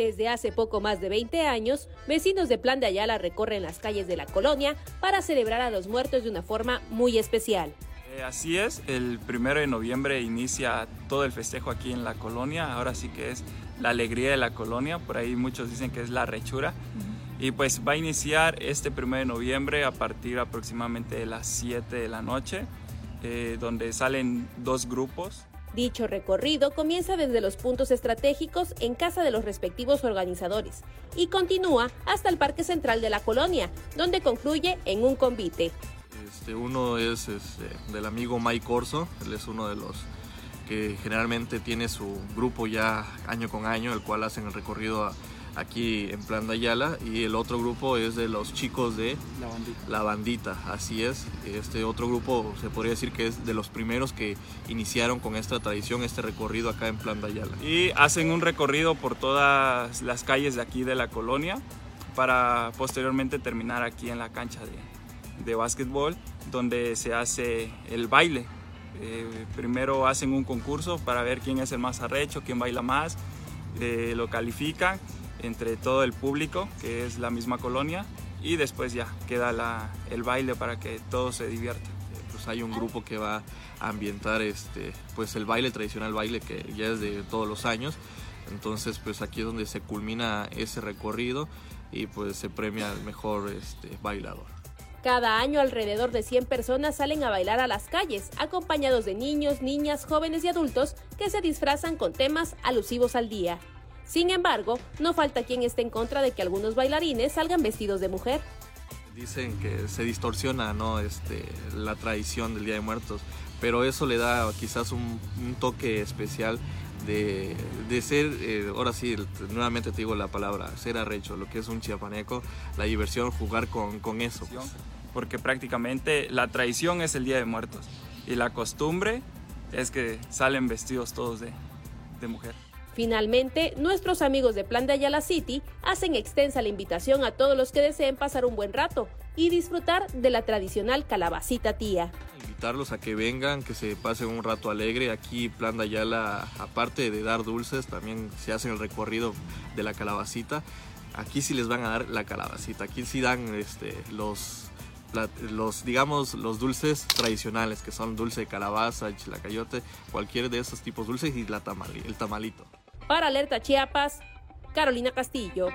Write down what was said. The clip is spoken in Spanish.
Desde hace poco más de 20 años, vecinos de Plan de Ayala recorren las calles de la colonia para celebrar a los muertos de una forma muy especial. Eh, así es, el primero de noviembre inicia todo el festejo aquí en la colonia, ahora sí que es la alegría de la colonia, por ahí muchos dicen que es la rechura. Y pues va a iniciar este primero de noviembre a partir aproximadamente de las 7 de la noche, eh, donde salen dos grupos Dicho recorrido comienza desde los puntos estratégicos en casa de los respectivos organizadores y continúa hasta el Parque Central de la colonia, donde concluye en un convite. Este, uno es este, del amigo Mike Corso, él es uno de los que generalmente tiene su grupo ya año con año, el cual hacen el recorrido a, aquí en Plan de Ayala y el otro grupo es de los chicos de La Bandita. La Bandita, así es. Este otro grupo se podría decir que es de los primeros que iniciaron con esta tradición, este recorrido acá en Plan de Ayala. Y hacen un recorrido por todas las calles de aquí de la colonia para posteriormente terminar aquí en la cancha de, de básquetbol donde se hace el baile. Eh, primero hacen un concurso para ver quién es el más arrecho, quién baila más, eh, lo califican entre todo el público, que es la misma colonia, y después ya queda el baile para que todos se diviertan. Pues hay un grupo que va a ambientar este, pues el baile tradicional, baile que ya es de todos los años. Entonces, pues aquí es donde se culmina ese recorrido y pues se premia al mejor este, bailador. Cada año alrededor de 100 personas salen a bailar a las calles, acompañados de niños, niñas, jóvenes y adultos que se disfrazan con temas alusivos al día. Sin embargo, no falta quien esté en contra de que algunos bailarines salgan vestidos de mujer. Dicen que se distorsiona ¿no? este, la tradición del Día de Muertos, pero eso le da quizás un, un toque especial de, de ser, eh, ahora sí, nuevamente te digo la palabra, ser arrecho, lo que es un chiapaneco, la diversión, jugar con, con eso. pues. Porque prácticamente la tradición es el Día de Muertos y la costumbre es que salen vestidos todos de, de mujer. Finalmente, nuestros amigos de Plan de Ayala City hacen extensa la invitación a todos los que deseen pasar un buen rato y disfrutar de la tradicional calabacita tía. Invitarlos a que vengan, que se pasen un rato alegre. Aquí Plan de Ayala, aparte de dar dulces, también se hacen el recorrido de la calabacita. Aquí sí les van a dar la calabacita, aquí sí dan este, los, los, digamos, los dulces tradicionales, que son dulce de calabaza, chilacayote, cualquier de esos tipos dulces y la tamali- el tamalito. Para Alerta Chiapas, Carolina Castillo.